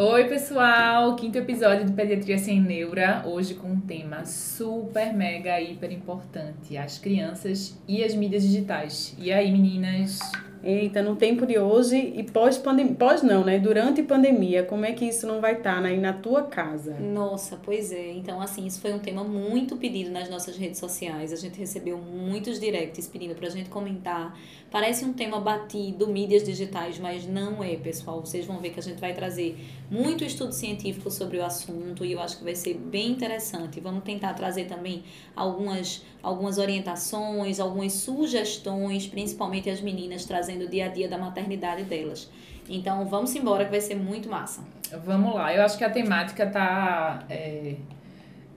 Oi, pessoal! Quinto episódio de Pediatria Sem Neura, hoje com um tema super, mega, hiper importante: as crianças e as mídias digitais. E aí, meninas? Eita, no tempo de hoje e pós-pandemia, pós não, né? Durante pandemia, como é que isso não vai estar tá, aí na tua casa? Nossa, pois é. Então, assim, isso foi um tema muito pedido nas nossas redes sociais. A gente recebeu muitos directs pedindo pra gente comentar. Parece um tema batido, mídias digitais, mas não é, pessoal. Vocês vão ver que a gente vai trazer muito estudo científico sobre o assunto e eu acho que vai ser bem interessante. Vamos tentar trazer também algumas, algumas orientações, algumas sugestões, principalmente as meninas trazendo o dia a dia da maternidade delas. Então vamos embora que vai ser muito massa. Vamos lá, eu acho que a temática tá, é,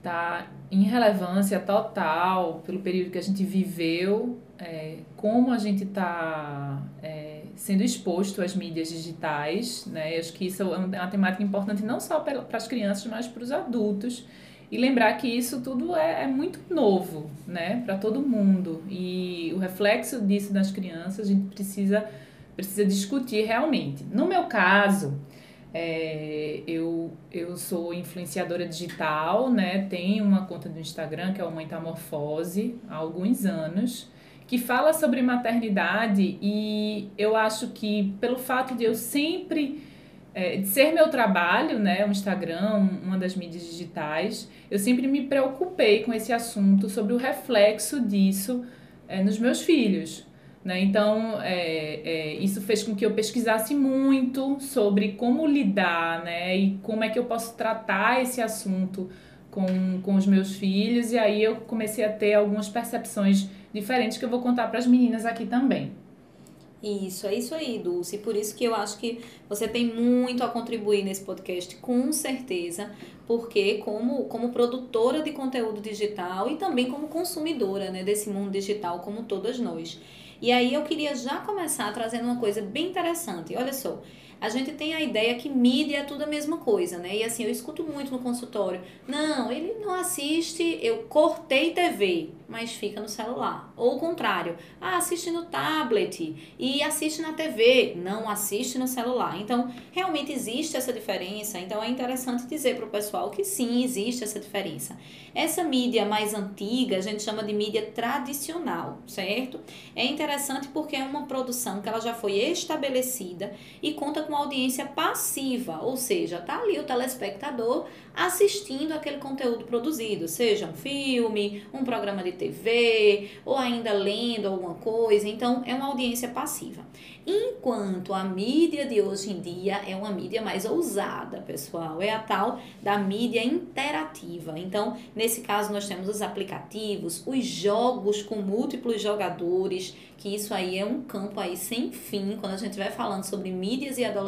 tá em relevância total pelo período que a gente viveu, é, como a gente está é, sendo exposto às mídias digitais, né? Eu acho que isso é uma temática importante não só para as crianças, mas para os adultos. E lembrar que isso tudo é, é muito novo, né, para todo mundo. E o reflexo disso nas crianças a gente precisa, precisa discutir realmente. No meu caso, é, eu, eu sou influenciadora digital, né? Tenho uma conta do Instagram que é o Metamorfose há alguns anos que fala sobre maternidade e eu acho que pelo fato de eu sempre é, de ser meu trabalho, né, o Instagram, uma das mídias digitais, eu sempre me preocupei com esse assunto sobre o reflexo disso é, nos meus filhos. Né? Então, é, é, isso fez com que eu pesquisasse muito sobre como lidar né? e como é que eu posso tratar esse assunto com, com os meus filhos, e aí eu comecei a ter algumas percepções diferentes que eu vou contar para as meninas aqui também. Isso, é isso aí, Dulce. Por isso que eu acho que você tem muito a contribuir nesse podcast, com certeza, porque como, como produtora de conteúdo digital e também como consumidora né, desse mundo digital, como todas nós. E aí eu queria já começar trazendo uma coisa bem interessante. Olha só, a gente tem a ideia que mídia é tudo a mesma coisa, né? E assim, eu escuto muito no consultório. Não, ele não assiste, eu cortei TV mas fica no celular. Ou o contrário, ah, assiste no tablet e assiste na TV, não assiste no celular. Então, realmente existe essa diferença. Então, é interessante dizer para o pessoal que sim, existe essa diferença. Essa mídia mais antiga, a gente chama de mídia tradicional, certo? É interessante porque é uma produção que ela já foi estabelecida e conta com audiência passiva, ou seja, tá ali o telespectador assistindo aquele conteúdo produzido, seja um filme, um programa de TV ou ainda lendo alguma coisa. Então, é uma audiência passiva. Enquanto a mídia de hoje em dia é uma mídia mais ousada, pessoal, é a tal da mídia interativa. Então, nesse caso, nós temos os aplicativos, os jogos com múltiplos jogadores, que isso aí é um campo aí sem fim. Quando a gente vai falando sobre mídias e adolescentes,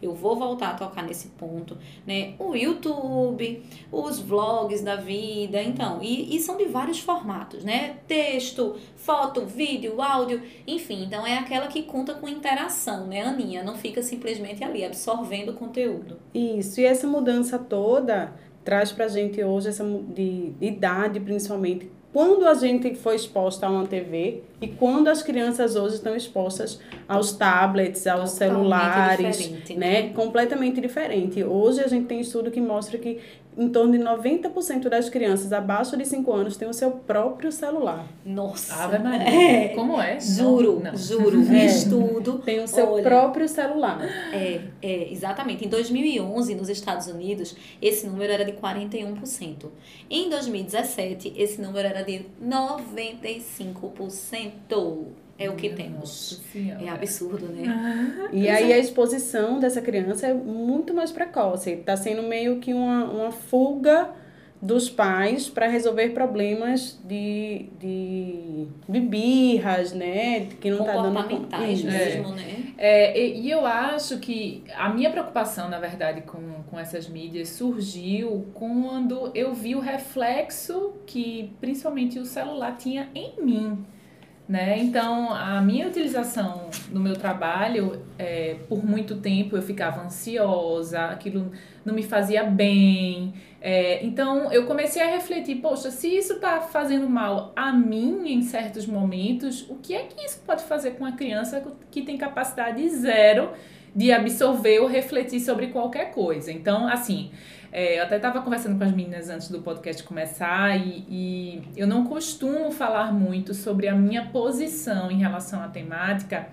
eu vou voltar a tocar nesse ponto, né? O YouTube, os vlogs da vida, então, e, e são de vários formatos, né? Texto, foto, vídeo, áudio, enfim, então é aquela que conta com interação, né, Aninha? Não fica simplesmente ali absorvendo o conteúdo. Isso, e essa mudança toda traz pra gente hoje essa de idade, principalmente, quando a gente foi exposta a uma TV e quando as crianças hoje estão expostas aos tablets, aos celulares, né? né? Completamente diferente. Hoje a gente tem estudo que mostra que em torno de 90% das crianças abaixo de 5 anos têm o seu próprio celular. Nossa! Ave Maria. É. Como é? Juro, não. juro. É. Estudo. Tem o seu Olha, próprio celular. É, é, exatamente. Em 2011, nos Estados Unidos, esse número era de 41%. Em 2017, esse número era de 95% é o que temos. É absurdo, né? e aí a exposição dessa criança é muito mais precoce. Está sendo meio que uma, uma fuga dos pais para resolver problemas de, de, de birras, né? Que não tá dando Isso. mesmo, né? É, e, e eu acho que a minha preocupação, na verdade, com, com essas mídias surgiu quando eu vi o reflexo que principalmente o celular tinha em mim. Né? Então, a minha utilização no meu trabalho, é, por muito tempo eu ficava ansiosa, aquilo não me fazia bem. É, então, eu comecei a refletir: poxa, se isso está fazendo mal a mim em certos momentos, o que é que isso pode fazer com a criança que tem capacidade zero de absorver ou refletir sobre qualquer coisa? Então, assim. É, eu até estava conversando com as meninas antes do podcast começar e, e eu não costumo falar muito sobre a minha posição em relação à temática,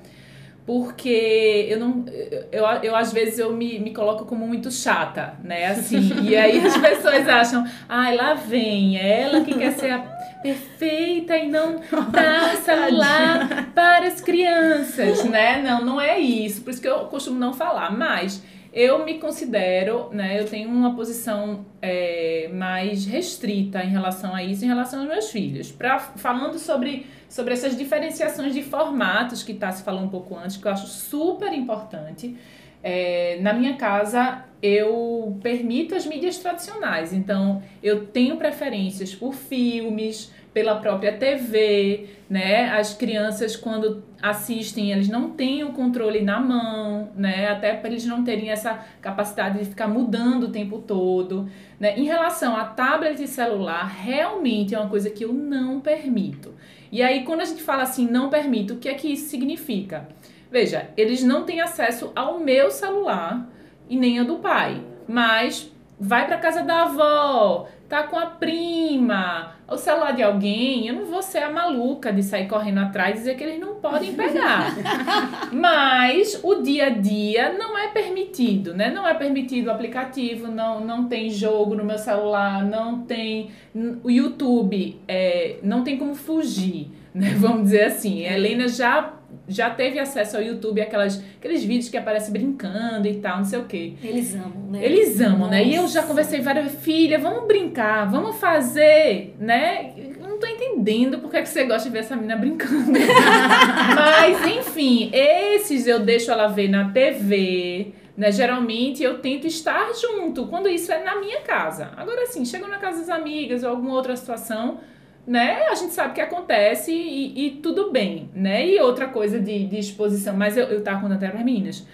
porque eu não eu, eu às vezes eu me, me coloco como muito chata, né? Assim, e aí as pessoas acham, ai, lá vem, é ela que quer ser a perfeita e não dá o celular para as crianças, né? Não, não é isso. Por isso que eu costumo não falar, mas eu me considero, né, eu tenho uma posição é, mais restrita em relação a isso, em relação aos meus filhos. Pra, falando sobre, sobre essas diferenciações de formatos que tá se falando um pouco antes, que eu acho super importante. É, na minha casa, eu permito as mídias tradicionais, então eu tenho preferências por filmes, pela própria TV, né? As crianças quando assistem, eles não têm o controle na mão, né? Até para eles não terem essa capacidade de ficar mudando o tempo todo, né? Em relação a tablet e celular, realmente é uma coisa que eu não permito. E aí quando a gente fala assim, não permito, o que é que isso significa? Veja, eles não têm acesso ao meu celular e nem ao do pai, mas vai para casa da avó, tá com a prima, o celular de alguém, eu não vou ser a maluca de sair correndo atrás e dizer que eles não podem pegar. Mas o dia a dia não é permitido, né? Não é permitido o aplicativo, não, não tem jogo no meu celular, não tem. O YouTube é, não tem como fugir, né? Vamos dizer assim. A Helena já já teve acesso ao YouTube, aquelas, aqueles vídeos que aparece brincando e tal, não sei o quê. Eles amam, né? Eles amam, Nossa. né? E eu já conversei várias filha, vamos brincar, vamos fazer, né? Eu não tô entendendo porque é que você gosta de ver essa menina brincando. Mas, enfim, esses eu deixo ela ver na TV, né? Geralmente eu tento estar junto, quando isso é na minha casa. Agora, assim, chegou na casa das amigas ou alguma outra situação, né? A gente sabe que acontece e, e tudo bem, né? E outra coisa de, de exposição, mas eu, eu tava contando até para meninas.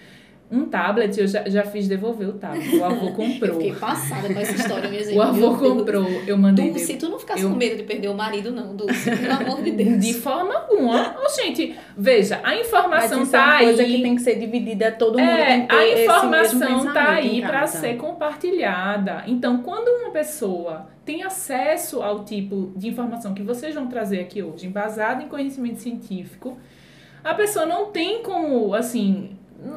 Um tablet, eu já, já fiz devolver o tablet. O avô Eu comprou. fiquei passada com essa história, minha gente. O avô Meu Deus. comprou, eu mandei. Dulce, tu não ficasse Eu- com medo de perder o marido, não, Dulce. Pelo amor de Deus. De forma alguma. Ô, gente, veja, a Mas informação isso é tá uma coisa aí. que tem que ser dividida, todo mundo É, tem que ter a esse mesmo informação tá aí para ser compartilhada. Então, quando uma pessoa tem acesso ao tipo de informação que vocês vão trazer aqui hoje, embasada em conhecimento científico, a pessoa não tem como, assim,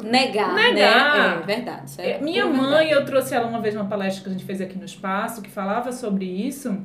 Negar, Negar. né? É verdade. é É, minha mãe, verdade. eu trouxe ela uma vez numa palestra que a gente fez aqui no espaço, que falava sobre isso.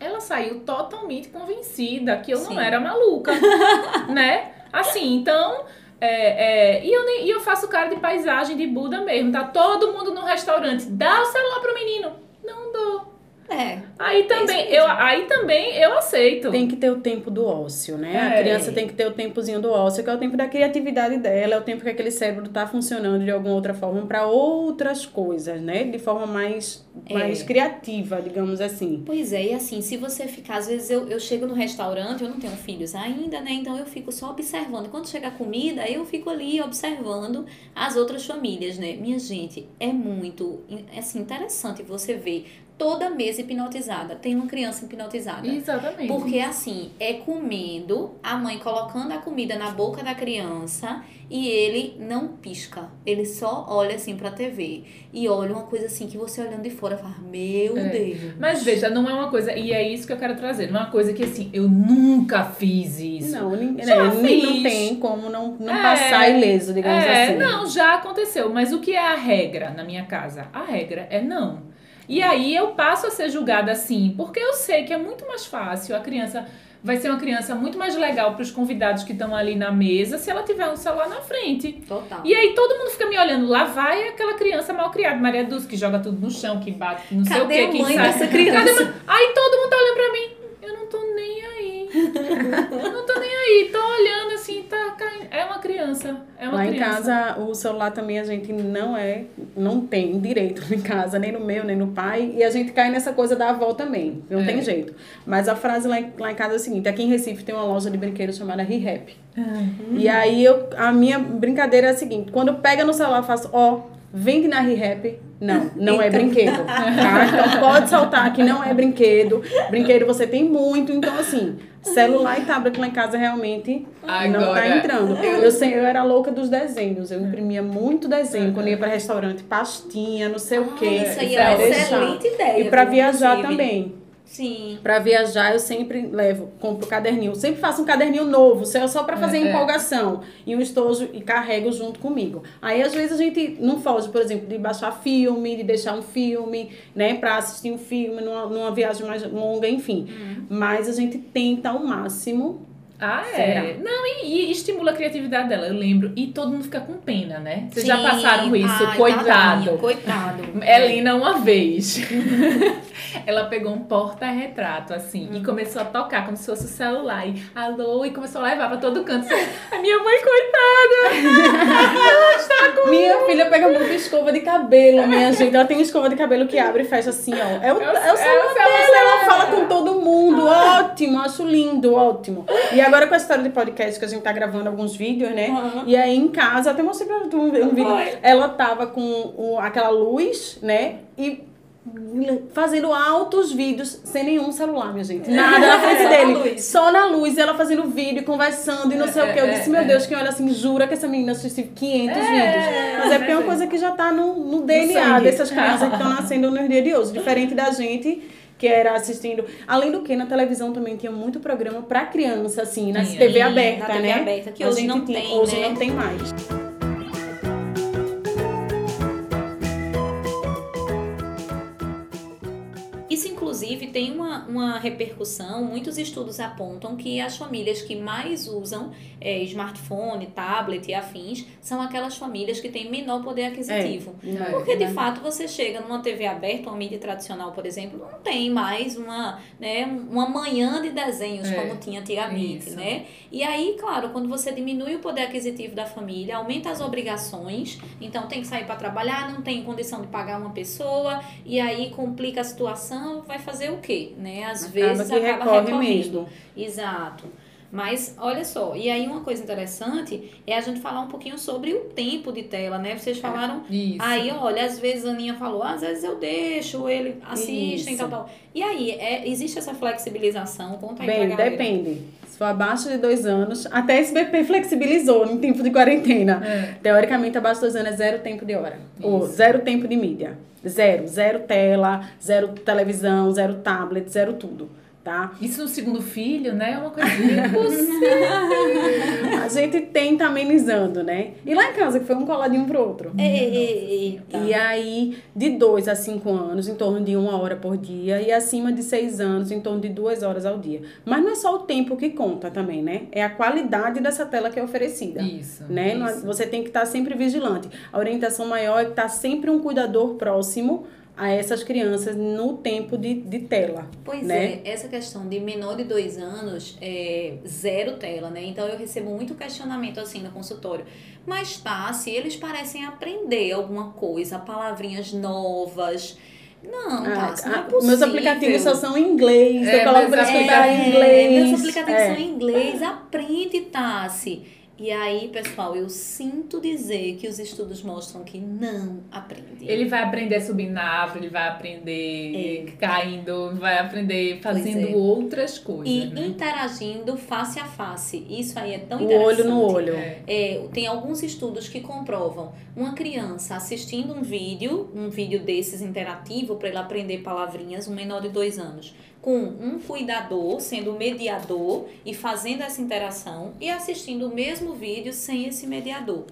Ela saiu totalmente convencida que eu Sim. não era maluca, né? Assim, então. é, é, e, eu, nem- e eu faço cara de paisagem de Buda mesmo. Tá todo mundo no restaurante. Dá o celular pro menino. Não dou. É. Aí também, eu, aí também eu aceito. Tem que ter o tempo do ócio, né? É. A criança tem que ter o tempozinho do ócio, que é o tempo da criatividade dela, é o tempo que aquele cérebro está funcionando de alguma outra forma para outras coisas, né? De forma mais, É. mais criativa, digamos assim. Pois é, e assim, se você ficar, às vezes eu, eu chego no restaurante, eu não tenho filhos ainda, né? Então eu fico só observando. Quando chega a comida, eu fico ali observando as outras famílias, né? Minha gente, é muito assim, interessante você ver toda mesa hipnotizada. Tem uma criança hipnotizada. Exatamente. Porque assim, é comendo, a mãe colocando a comida na boca da criança e ele não pisca. Ele só olha assim pra TV. E olha uma coisa assim que você olhando de fora fala: Meu É. Deus. Mas veja, não é uma coisa, e é isso que eu quero trazer, não é uma coisa que assim, eu nunca fiz isso. Não, ninguém, Já né, fiz. não tem como não, não É. passar ileso, digamos é, assim. não, já aconteceu. Mas o que é a regra na minha casa? A regra é não. E aí eu passo a ser julgada assim, porque eu sei que é muito mais fácil a criança vai ser uma criança muito mais legal para os convidados que estão ali na mesa se ela tiver um celular na frente. Total. E aí todo mundo fica me olhando, lá vai aquela criança mal criada, Maria Dulce, que joga tudo no chão, que bate, que não sei o Cadê quê, que sai. dessa criança? Cadê a mãe? Aí todo mundo tá olhando pra mim, eu não tô nem aí. Eu não tô nem aí, tô olhando assim, tá caindo. É uma criança, é uma Lá em criança. casa, o celular também a gente não é, não tem direito em casa, nem no meu, nem no pai. E a gente cai nessa coisa da avó também. Não É. tem jeito. Mas a frase lá em, lá em casa é a seguinte: aqui em Recife tem uma loja de brinquedos chamada ReHap. E aí eu, a minha brincadeira é a seguinte: quando pega no celular, eu faço, ó, vende na ReHap. Não, não é brinquedo. Tá? Então pode soltar que não é brinquedo. Brinquedo você tem muito. Então, assim, celular e tablet lá em casa realmente não tá Agora, entrando. Eu, sei, eu era louca dos desenhos. Eu imprimia muito desenho quando ia para restaurante, pastinha, não sei o quê. Ah, isso aí é uma deixar. excelente ideia. E para viajar inclusive. também. Sim. Para viajar, eu sempre levo, compro caderninho. Sempre faço um caderninho novo, só só para fazer É, é. empolgação. E um estojo e carrego junto comigo. Aí, às vezes, a gente não foge, por exemplo, de baixar filme, de deixar um filme, né, para assistir um filme numa, numa viagem mais longa, enfim. Uhum. Mas a gente tenta ao máximo. Ah, é. Será? Não, e, e estimula a criatividade dela, eu lembro. E todo mundo fica com pena, né? Vocês já Sim. passaram isso, Ai, coitado. tadinho, Coitado. Elina, uma vez, ela pegou um porta-retrato, assim, Hum. e começou a tocar como se fosse o celular. E alô, e começou a levar pra todo canto. A minha mãe, coitada! Minha filha pega muito escova de cabelo, minha gente. Ela tem uma escova de cabelo que abre e fecha assim, ó. É o, É o- é o celular é celular dela, ela fala com todo mundo. Ótimo, acho lindo, ótimo. E agora com a história de podcast que a gente tá gravando alguns vídeos, né? E aí em casa, até mostrei pra tu um, um vídeo. Ela tava com o- aquela luz, né? E fazendo altos vídeos sem nenhum celular, minha gente. Nada na frente Só na dele. luz. Só na luz, e ela fazendo vídeo, conversando e não sei o que. Eu É, disse, é, meu é. Deus, quem olha assim, jura que essa menina assistiu 500 É, vídeos. Mas é porque é uma é. coisa que já tá no, no DNA sangue. dessas crianças que estão nascendo nos dias de hoje. Diferente da gente que era assistindo. Além do que, na televisão também tinha muito programa pra criança, assim, na Tinha. TV Sim, aberta, na TV né? aberta, que A hoje não tem, Hoje né? não tem mais. Tem uma, uma repercussão. Muitos estudos apontam que as famílias que mais usam é, smartphone, tablet e afins são aquelas famílias que têm menor poder aquisitivo. É, Porque, de né? fato, você chega numa TV aberta, uma mídia tradicional, por exemplo, não tem mais uma, né, uma manhã de desenhos É, como tinha antigamente, isso. né? E aí, claro, quando você diminui o poder aquisitivo da família, aumenta as obrigações, então tem que sair para trabalhar, não tem condição de pagar uma pessoa, e aí complica a situação, vai fazer o quê, né? Às vezes que acaba recorre recorrendo. mesmo. Exato. Mas olha só, e aí uma coisa interessante é a gente falar um pouquinho sobre o tempo de tela, né? Vocês falaram Isso. Aí, olha, às vezes a Aninha falou, às vezes eu deixo, ele assiste e Isso. tal, tal. E aí, é, existe essa flexibilização? Conta aí Bem, depende. Se for abaixo de dois anos, até a SBP flexibilizou no tempo de quarentena. É. Teoricamente, abaixo de dois anos é zero tempo de hora. Ou Isso. zero tempo de mídia. Zero. Zero tela, zero televisão, zero tablet, zero tudo. Tá? Isso no segundo filho, né? É uma coisa impossível. A gente tenta amenizando, né? E lá em casa, que foi um coladinho pro outro. Eita. E aí, de 2 a 5 anos, em torno de uma hora por dia. E acima de 6 anos, em torno de duas horas ao dia. Mas não é só o tempo que conta também, né? É a qualidade dessa tela que é oferecida. Isso. Né? É- isso. Você tem que estar sempre vigilante. A orientação maior é que estar sempre um cuidador próximo a essas crianças no tempo de, de tela. Pois né? é, essa questão de menor de dois anos, é zero tela, né? Então eu recebo muito questionamento assim no consultório. Mas tá, se eles parecem aprender alguma coisa, palavrinhas novas. Não, tá, isso não é Ah, possível. meus aplicativos só são em inglês. É, eu coloco pra escutar é, em inglês. Meus aplicativos É. são em inglês, aprende, Tassi. E aí, pessoal, eu sinto dizer que os estudos mostram que não aprende. Ele vai aprender subindo na árvore, ele vai aprender caindo, vai aprender fazendo é. outras coisas. E né? interagindo face a face. Isso aí é tão O interessante. olho no olho. É. É, tem alguns estudos que comprovam uma criança assistindo um vídeo, um vídeo desses interativo para ele aprender palavrinhas, um menor de dois anos, com um cuidador sendo mediador e fazendo essa interação e assistindo o mesmo vídeo sem esse mediador.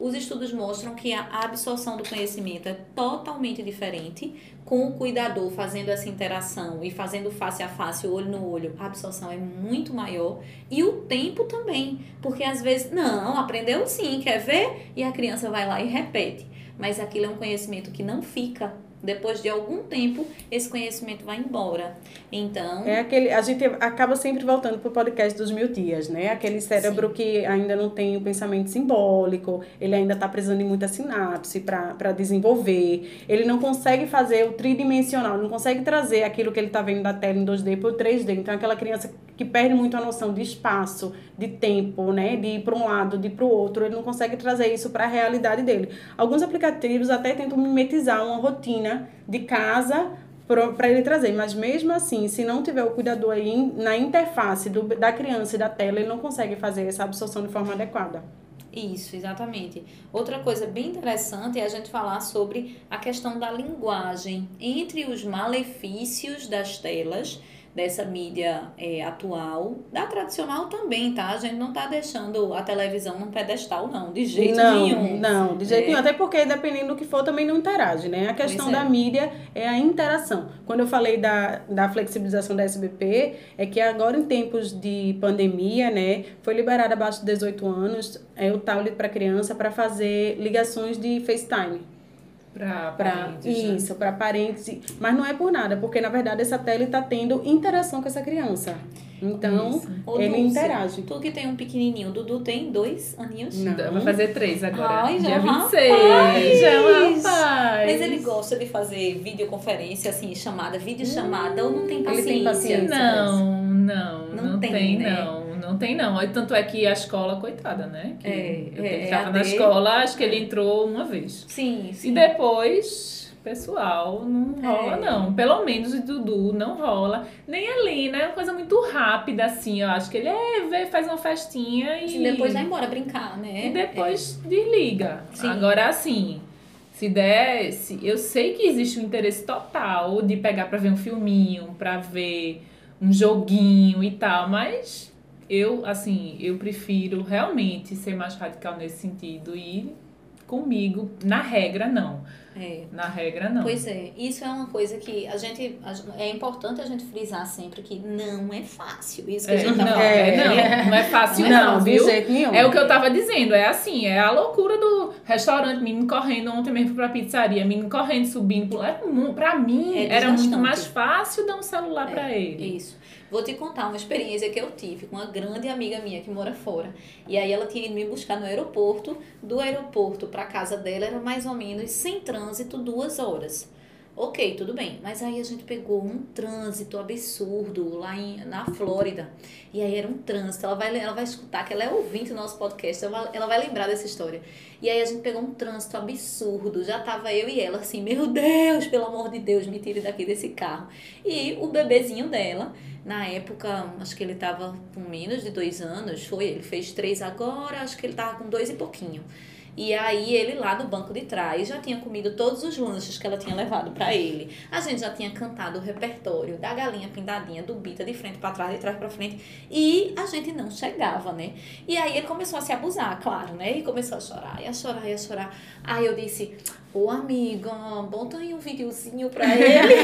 Os estudos mostram que a absorção do conhecimento é totalmente diferente com o cuidador fazendo essa interação e fazendo face a face, olho no olho. A absorção é muito maior e o tempo também, porque às vezes não, aprendeu sim, quer ver? E a criança vai lá e repete, mas aquilo é um conhecimento que não fica depois de algum tempo, esse conhecimento vai embora. Então. É aquele. A gente acaba sempre voltando para o podcast dos mil dias, né? Aquele cérebro Sim. que ainda não tem o pensamento simbólico, ele ainda está precisando de muita sinapse para desenvolver. Ele não consegue fazer o tridimensional, não consegue trazer aquilo que ele está vendo da tela em 2D para o 3D. Então, aquela criança que perde muito a noção de espaço, de tempo, né? De ir para um lado, de ir para o outro, ele não consegue trazer isso para a realidade dele. Alguns aplicativos até tentam mimetizar uma rotina de casa para ele trazer. Mas mesmo assim, se não tiver o cuidador aí na interface do, da criança e da tela, ele não consegue fazer essa absorção de forma adequada. Isso, exatamente. Outra coisa bem interessante é a gente falar sobre a questão da linguagem entre os malefícios das telas dessa mídia é, atual, da tradicional também, tá? A gente não tá deixando a televisão num pedestal, não, de jeito não, nenhum. Não, de jeito é. nenhum. Até porque, dependendo do que for, também não interage, né? A questão é. da mídia é a interação. Quando eu falei da, da flexibilização da SBP, é que agora em tempos de pandemia, né, foi liberado abaixo de 18 anos é, o tablet para criança para fazer ligações de FaceTime. Para. Né? Isso, para parentes. Mas não é por nada, porque na verdade essa tela está tendo interação com essa criança. Então, ele Dulce, interage. Tu que tem um pequenininho, Dudu tem dois aninhos? Não. Vai fazer três agora. Ai, já Dia 26. Rapaz. Já é rapaz. Mas ele gosta de fazer videoconferência, assim, chamada, videochamada, hum, ou não tem paciência? Ele tem paciência. Não, não, não, não tem, tem né? não. Não tem, não. Tanto é que a escola, coitada, né? Que é, eu é, estava na escola, acho que ele entrou uma vez. Sim, sim. E depois, pessoal, não rola, é. não. Pelo menos o Dudu não rola. Nem ali, né? É uma coisa muito rápida, assim. Eu acho que ele é, faz uma festinha e. E depois vai embora brincar, né? E depois é. desliga. Sim. Agora, assim. Se der, se, eu sei que existe um interesse total de pegar para ver um filminho, para ver um joguinho e tal, mas eu, assim, eu prefiro realmente ser mais radical nesse sentido e comigo, na regra, não. É. Na regra, não. Pois é, isso é uma coisa que a gente. É importante a gente frisar sempre que não é fácil. Isso que é, a gente tá não, falando. É, não, não é fácil, não, não viu? jeito nenhum. É o que eu tava dizendo, é assim, é a loucura do restaurante, menino correndo, ontem mesmo pra pizzaria, menino correndo, subindo. É, pra mim, é era muito mais fácil dar um celular é, pra ele. Isso. Vou te contar uma experiência que eu tive com uma grande amiga minha que mora fora. E aí ela tinha ido me buscar no aeroporto. Do aeroporto para casa dela era mais ou menos sem trânsito duas horas. Ok, tudo bem. Mas aí a gente pegou um trânsito absurdo lá em, na Flórida. E aí era um trânsito. Ela vai, ela vai escutar, que ela é ouvinte do nosso podcast, ela, ela vai lembrar dessa história. E aí a gente pegou um trânsito absurdo. Já tava eu e ela assim, meu Deus, pelo amor de Deus, me tire daqui desse carro. E o bebezinho dela na época, acho que ele estava com menos de dois anos, foi, ele fez três agora, acho que ele estava com dois e pouquinho. E aí ele lá no banco de trás já tinha comido todos os lanches que ela tinha levado para ele. A gente já tinha cantado o repertório da galinha pindadinha, do bita de frente para trás, de trás para frente, e a gente não chegava, né? E aí ele começou a se abusar, claro, né? E começou a chorar, e a chorar, e a chorar. Aí eu disse: Ô amiga, bota aí um videozinho pra ele.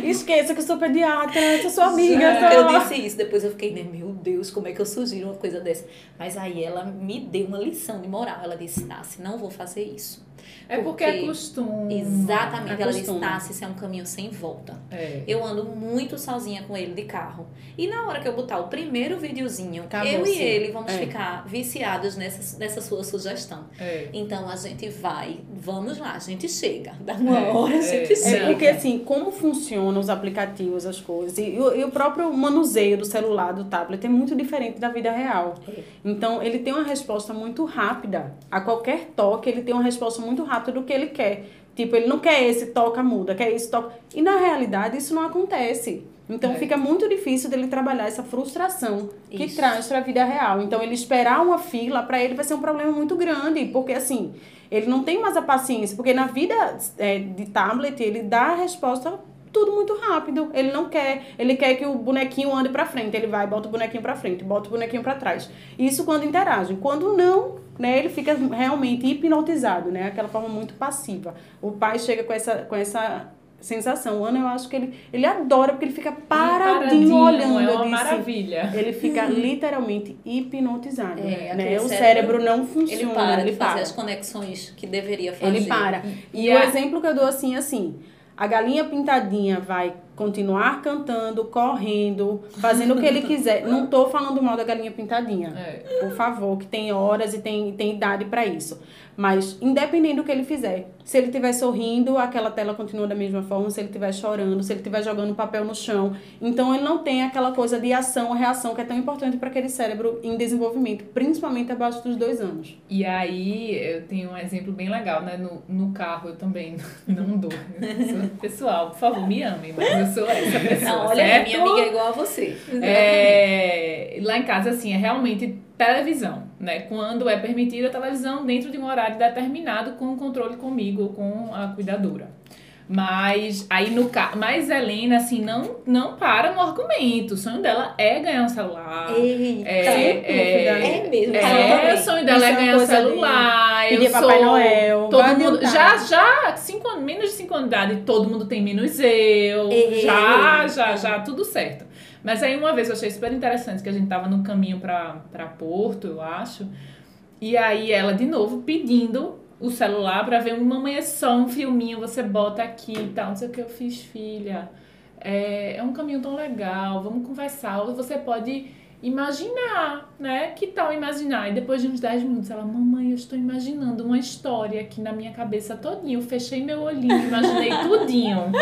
Esqueça que eu sou pediatra, sou sua amiga. Só. Eu disse isso, depois eu fiquei, né, meu Deus, como é que eu sugiro uma coisa dessa? Mas aí ela me deu uma lição de moral. Ela disse, Nasce, não vou fazer isso. É porque, porque é costume. Exatamente. É ela disse, Nasce, isso é um caminho sem volta. É. Eu ando muito sozinha com ele de carro. E na hora que eu botar o primeiro videozinho, Acabou eu sim. e ele vamos é. ficar viciados nessa, nessa sua sugestão. É. Então a gente vai, vamos lá, a gente chega. Dá uma é, hora, a gente é. chega. É porque assim, como funcionam os aplicativos, as coisas, e, e, o próprio manuseio do celular, do tablet, é muito diferente da vida real. Então ele tem uma resposta muito rápida. A qualquer toque, ele tem uma resposta muito rápida do que ele quer. Tipo, ele não quer esse toca, muda, quer esse toca. E na realidade isso não acontece. Então é. fica muito difícil dele trabalhar essa frustração que isso. traz para a vida real. Então ele esperar uma fila para ele vai ser um problema muito grande, porque assim, ele não tem mais a paciência, porque na vida é, de tablet ele dá a resposta tudo muito rápido. Ele não quer, ele quer que o bonequinho ande para frente, ele vai, bota o bonequinho para frente, bota o bonequinho para trás. Isso quando interagem. Quando não, né, ele fica realmente hipnotizado, né? Aquela forma muito passiva. O pai chega com essa com essa sensação. O Ana, eu acho que ele, ele adora, porque ele fica paradinho, Paradinho, olhando. É uma disse. maravilha. Ele fica literalmente hipnotizado. É, né? O cérebro, cérebro não funciona. Ele para de ele fazer para. as conexões que deveria fazer. Ele para. E, E o a- exemplo que eu dou assim, é assim, a galinha pintadinha vai continuar cantando, correndo, fazendo o que ele quiser. Não tô falando mal da galinha pintadinha. É. Por favor, que tem horas e tem, tem idade para isso. Mas, independente do que ele fizer, se ele estiver sorrindo, aquela tela continua da mesma forma. Se ele estiver chorando, se ele estiver jogando papel no chão. Então, ele não tem aquela coisa de ação ou reação que é tão importante para aquele cérebro em desenvolvimento, principalmente abaixo dos dois anos. E aí, eu tenho um exemplo bem legal, né? No, no carro eu também não dou. Pessoal, por favor, me amem, mas eu sou essa pessoa, Não, olha, certo? minha amiga é igual a você. É, lá em casa, assim, é realmente televisão, né? Quando é permitida a televisão dentro de um horário determinado com o controle comigo ou com a cuidadora. Mas aí no caso, mas Helena assim não não para no argumento. O sonho dela é ganhar um celular. Eita. É, é, dúvida. É mesmo. é, o sonho dela é é ganhar um celular. Eu pedir sou Papai Noel, Todo mundo, adiantar. já, já, cinco, menos de 5 anos de idade, todo mundo tem menos eu. É. Já, já, já, tudo certo. Mas aí uma vez eu achei super interessante que a gente tava no caminho pra Porto, eu acho. E aí ela de novo pedindo o celular pra ver uma mamãe é só um filminho, você bota aqui e tal, não sei o que eu fiz, filha. É, é um caminho tão legal, vamos conversar. Você pode imaginar, né? Que tal imaginar? E depois de uns 10 minutos, ela, mamãe, eu estou imaginando uma história aqui na minha cabeça todinha. Eu fechei meu olhinho, imaginei tudinho.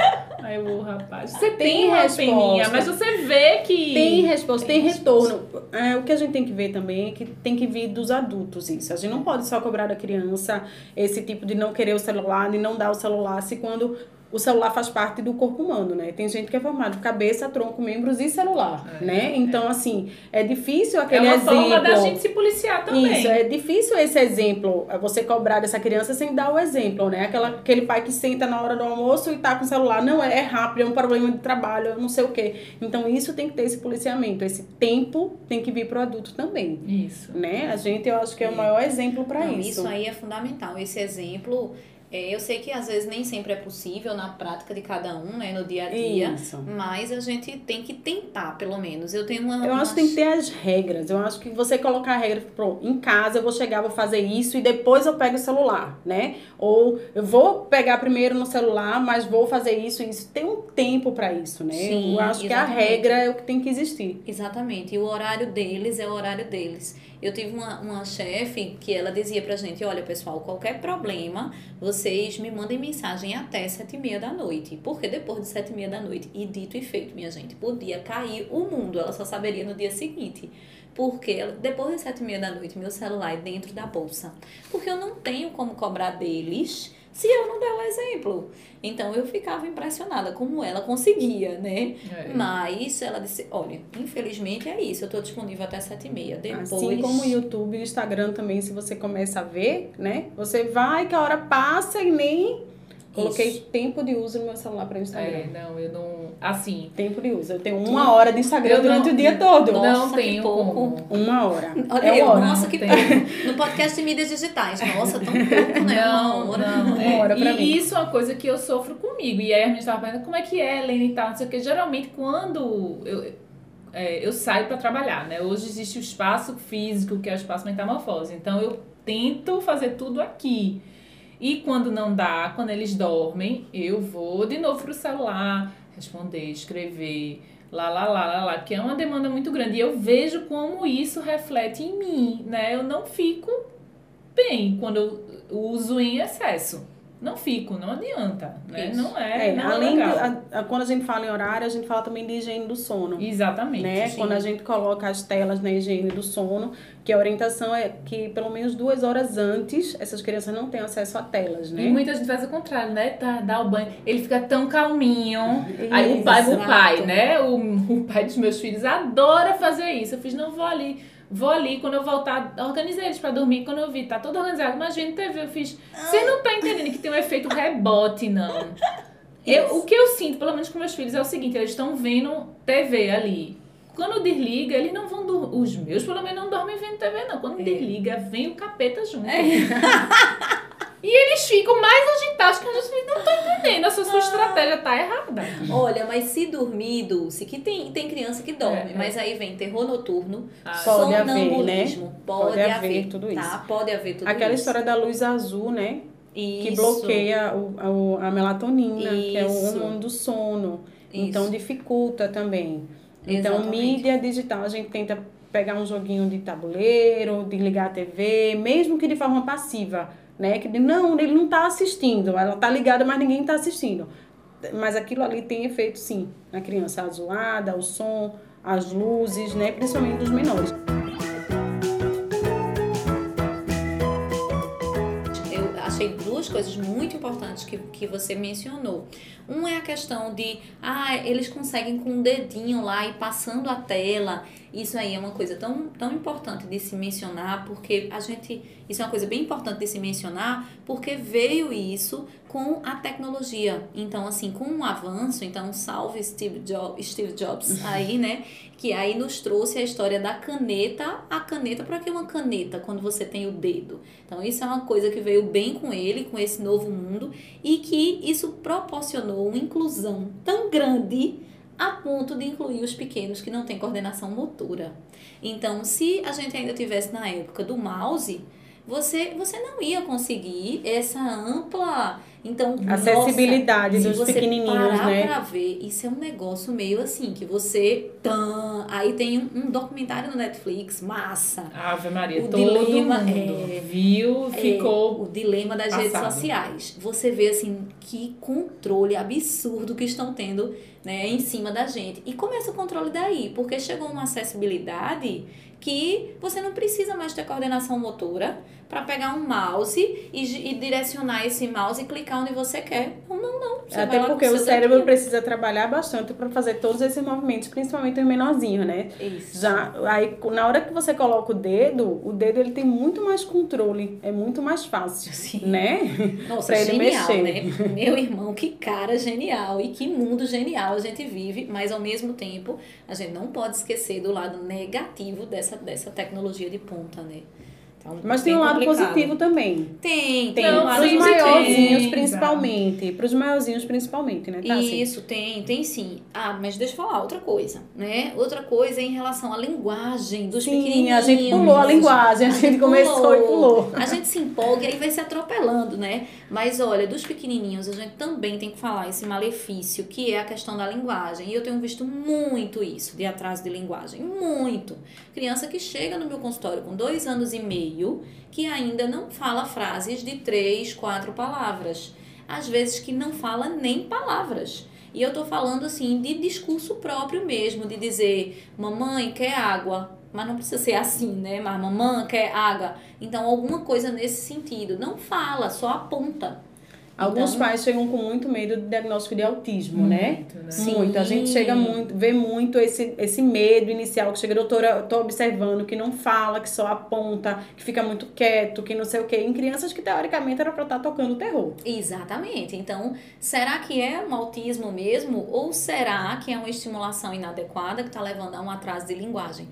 Aí eu, "Ô, rapaz, você tem, Tem resposta. mas você vê que. Tem resposta, tem, Tem retorno. É, o que a gente tem que ver também é que tem que vir dos adultos isso. A gente não pode só cobrar da criança esse tipo de não querer o celular, de não dar o celular, se quando o celular faz parte do corpo humano, né? Tem gente que é formado de cabeça, tronco, membros e celular, É, né? Então, assim, é difícil É aquele uma exemplo. forma da gente se policiar também. Isso, é difícil esse exemplo, é você cobrar dessa criança sem dar o exemplo, né? Aquela, aquele pai que senta na hora do almoço e tá com o celular, não é, é rápido, é um problema de trabalho, é não sei o quê. Então isso tem que ter esse policiamento, esse tempo tem que vir pro adulto também, Isso. né? A gente, eu acho que é o maior exemplo para Não, isso. isso aí é fundamental. Esse exemplo, é, eu sei que às vezes nem sempre é possível na prática de cada um, né, no dia a dia. Isso. Mas a gente tem que tentar, pelo menos. Eu tenho uma. Eu acho que tem que ter as regras. Eu acho que você colocar a regra, pronto, em casa eu vou chegar, vou fazer isso e depois eu pego o celular, né? Ou eu vou pegar primeiro no celular, mas vou fazer isso e isso. Tem um tempo para isso, né? Sim, eu acho que a exatamente. regra é o que tem que existir. Exatamente. E o horário deles é o horário deles. Eu tive uma, uma chefe que ela dizia pra gente, olha pessoal, qualquer problema, vocês me mandem mensagem até sete e meia da noite. Porque depois de sete e meia da noite, e dito e feito, minha gente, podia cair o mundo. Ela só saberia no dia seguinte. Porque depois de sete e meia da noite, meu celular é dentro da bolsa. Porque eu não tenho como cobrar deles se eu não der o exemplo. Então eu ficava impressionada como ela conseguia, né? É. Mas ela disse, olha, infelizmente é isso, eu tô disponível até sete e meia. Depois... Assim como o YouTube e o Instagram também, se você começa a ver, né? Você vai que a hora passa e nem coloquei Isso. tempo de uso no meu celular para o É, Instagram. não, eu não. Assim, Tempo de uso. Eu tenho uma hora de Instagram durante não- o dia todo. Nossa, não que tenho pouco. como. Uma hora. Olha, é eu, hora. nossa, Não que tem. pouco. No podcast de mídias digitais. Nossa, tão pouco, né? Não, Uma hora. não. Uma é. hora pra e mim. isso é uma coisa que eu sofro comigo. E aí a gente estava perguntando como é que é, Helena e tal, não sei o que. Geralmente, quando eu, é, eu saio para trabalhar, né? Hoje existe o espaço físico, que é o espaço metamorfose. Então eu tento fazer tudo aqui. E quando não dá, quando eles dormem, eu vou de novo pro celular, responder, escrever, lá, lá, lá, lá, lá, que é uma demanda muito grande. E eu vejo como isso reflete em mim, né? Eu não fico bem quando eu uso em excesso. Não fico, não adianta, né? Isso. Não é, É, não é além de, legal. a- a- quando a gente fala em horário, a gente fala também de higiene do sono. Exatamente. Né? sim. Quando a gente coloca as telas na higiene do sono, que a orientação é que pelo menos duas horas antes essas crianças não tenham acesso a telas, E né? muita gente faz o contrário, né? Tá, dá o banho, ele fica tão calminho. Aí o pai, o pai, né? O, o pai dos meus filhos adora fazer isso. Eu fiz, não vou ali, vou ali. Quando eu voltar, organizei eles pra dormir. Quando eu vi, tá todo organizado, mas vendo TV, eu fiz, você não tá entendendo que tem um efeito rebote, não. Eu, o que eu sinto, pelo menos com meus filhos, é o seguinte: eles estão vendo TV ali. Quando desliga, eles não vão dormir. Os meus, pelo menos, não dormem vendo TV, não. Quando É. desliga, vem o capeta junto. É. E eles ficam mais agitados que a gente não tô entendendo. Essa sua estratégia tá errada. Olha, mas se dormir, Dulce, que tem, tem criança que dorme, É, é. mas aí vem terror noturno, Ah, Pode haver, sonambulismo. Pode, Pode haver haver tudo Tá? isso. Pode haver tudo Aquela isso. história da luz azul, né? Isso. Que bloqueia o, o- a melatonina, que é o Isso. hormônio do sono. Isso. Então dificulta também. Então, Exatamente. mídia digital, a gente tenta pegar um joguinho de tabuleiro, desligar a TV, mesmo que de forma passiva, né? Que não, ele não está assistindo, ela está ligada, mas ninguém está assistindo. Mas aquilo ali tem efeito sim na criança, a zoada, o som, as luzes, né? Principalmente dos menores. Eu achei duas coisas muito importantes que, que você mencionou. Um é a questão de, ah, eles conseguem com o dedinho lá e passando a tela. Isso aí é uma coisa tão, tão importante de se mencionar, porque a gente. Isso é uma coisa bem importante de se mencionar, porque veio isso com a tecnologia. Então, assim, com um avanço, então, salve Steve, jo Steve Jobs aí, né? Que aí nos trouxe a história da caneta. A caneta, para que uma caneta quando você tem o dedo? Então, isso é uma coisa que veio bem com ele, com esse novo mundo, e que isso proporcionou uma inclusão tão grande a ponto de incluir os pequenos que não têm coordenação motora. Então, se a gente ainda tivesse na época do mouse, você, você não ia conseguir essa ampla. Então, Acessibilidade nossa, dos se você pequenininhos, parar né? pra ver, isso é um negócio meio assim, que você. Tan, aí tem um, um documentário no Netflix, massa. Ave Maria, O todo dilema mundo é- viu, ficou. É, o dilema das redes passado. sociais. Você vê assim que controle absurdo que estão tendo, né, em cima da gente. E começa o controle daí, porque chegou uma acessibilidade que você não precisa mais ter coordenação motora para pegar um mouse e, e direcionar esse mouse e clicar onde você quer. Não, não, não. Você Até porque o cérebro dedinho. precisa trabalhar bastante para fazer todos esses movimentos, principalmente os menorzinhos, né? Isso. Já aí na hora que você coloca o dedo, o dedo ele tem muito mais controle, é muito mais fácil, Sim. né? Nossa, pra ele genial, mexer. né? Meu irmão, que cara genial e que mundo genial a gente vive, mas ao mesmo tempo a gente não pode esquecer do lado negativo dessa, dessa tecnologia de ponta, né? Então, Mas tem bem um lado complicado. positivo também. Tem, Tem, tem um Não, sim, positivo. maiorzinhos tem, principalmente, pros maiorzinhos principalmente, né? Tá, assim. Isso, tem, tem sim. Ah, mas deixa eu falar outra coisa, né? Outra coisa é em relação à linguagem dos Sim, pequenininhos. a gente pulou a linguagem, a gente começou e pulou. A gente se empolga e aí vai se atropelando, né? Mas olha, dos pequenininhos, a gente também tem que falar esse malefício, que é a questão da linguagem. E eu tenho visto muito isso, de atraso de linguagem. Muito. Criança que chega no meu consultório com dois anos e meio, que ainda não fala frases de três, quatro palavras. Às vezes que não fala nem palavras. E eu tô falando assim de discurso próprio mesmo, de dizer, mamãe quer água. Mas não precisa ser assim, né? Mas mamãe quer água. Então, alguma coisa nesse sentido. Não fala, só aponta. Alguns Então- pais chegam com muito medo do diagnóstico de autismo, né? Muito, né? Sim. Muito. A gente chega muito, vê muito esse, esse medo inicial que chega, doutora, eu tô observando que não fala, que só aponta, que fica muito quieto, que não sei o quê. Em crianças que teoricamente era pra estar tocando terror. Exatamente. Então, será que é um autismo mesmo? Ou será que é uma estimulação inadequada que está levando a um atraso de linguagem?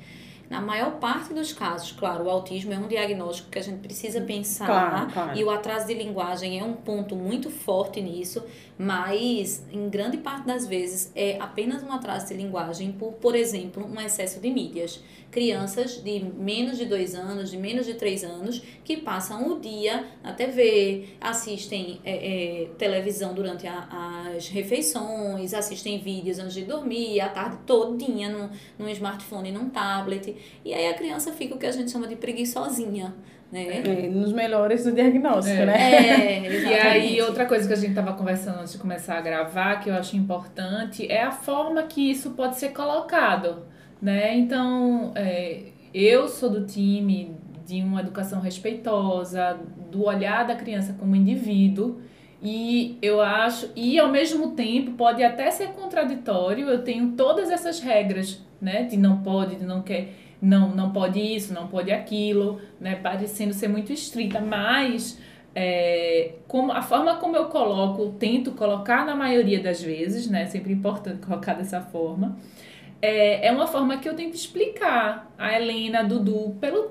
Na maior parte dos casos, claro, o autismo é um diagnóstico que a gente precisa pensar. Claro, claro. E o atraso de linguagem é um ponto muito forte nisso, mas em grande parte das vezes é apenas um atraso de linguagem por, por exemplo, um excesso de mídias. Crianças de menos de dois anos, de menos de três anos, que passam o dia na TV, assistem é, é, televisão durante a- as refeições, assistem vídeos antes de dormir, a tarde todinha no, num smartphone e num tablet. E aí a criança fica o que a gente chama de preguiçosinha, né? É, nos melhores do diagnóstico, É. né? É, E aí, outra coisa que a gente tava conversando antes de começar a gravar, que eu acho importante, é a forma que isso pode ser colocado, né? Então, é, eu sou do time de uma educação respeitosa, do olhar da criança como indivíduo, e eu acho, e ao mesmo tempo pode até ser contraditório, eu tenho todas essas regras, né? De não pode, de não quer, não, não pode isso, não pode aquilo, né? Parecendo ser muito estrita, mas é, como, a forma como eu coloco, tento colocar na maioria das vezes, né? Sempre importante colocar dessa forma. É, é uma forma que eu tento explicar a Helena, a Dudu, pelo,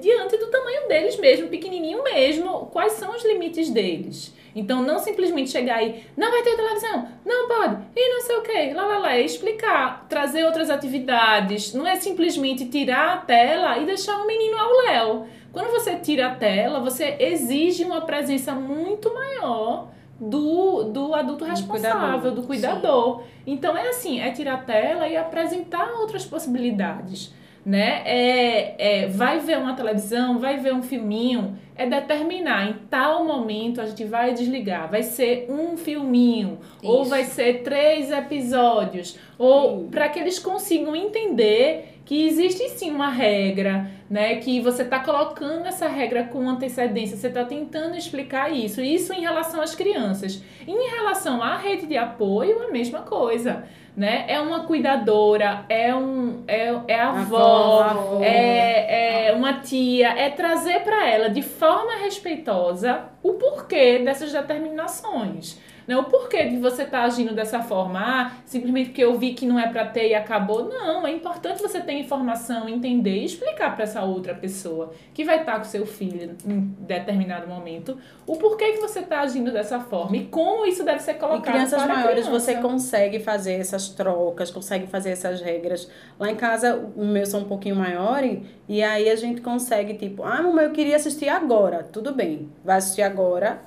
diante do tamanho deles mesmo, pequenininho mesmo, quais são os limites deles. Então, não simplesmente chegar aí, não vai ter televisão, não pode, e não sei o que, lá, lá, lá. É explicar, trazer outras atividades. Não é simplesmente tirar a tela e deixar o menino ao léu. Quando você tira a tela, você exige uma presença muito maior do, do adulto responsável, do cuidador. Do cuidador. Então, é assim, é tirar a tela e apresentar outras possibilidades né? É, é, vai ver uma televisão, vai ver um filminho, é determinar em tal momento a gente vai desligar, vai ser um filminho, Isso. ou vai ser três episódios, ou para que eles consigam entender que existe sim uma regra, né? Que você está colocando essa regra com antecedência, você está tentando explicar isso. Isso em relação às crianças. Em relação à rede de apoio, a mesma coisa né? É uma cuidadora, é um é, é a avó, avó, é, é uma tia, é trazer para ela de forma respeitosa o porquê dessas determinações. Né? O porquê de você estar tá agindo dessa forma, ah, simplesmente porque eu vi que não é para ter e acabou. Não, é importante você ter informação, entender e explicar para essa outra pessoa que vai estar tá com seu filho em determinado momento o porquê que você está agindo dessa forma e como isso deve ser colocado. Em crianças maiores criança. você consegue fazer essas trocas, consegue fazer essas regras. Lá em casa, o meu são um pouquinho maiores e aí a gente consegue, tipo, ah, mamãe, eu queria assistir agora. Tudo bem, vai assistir agora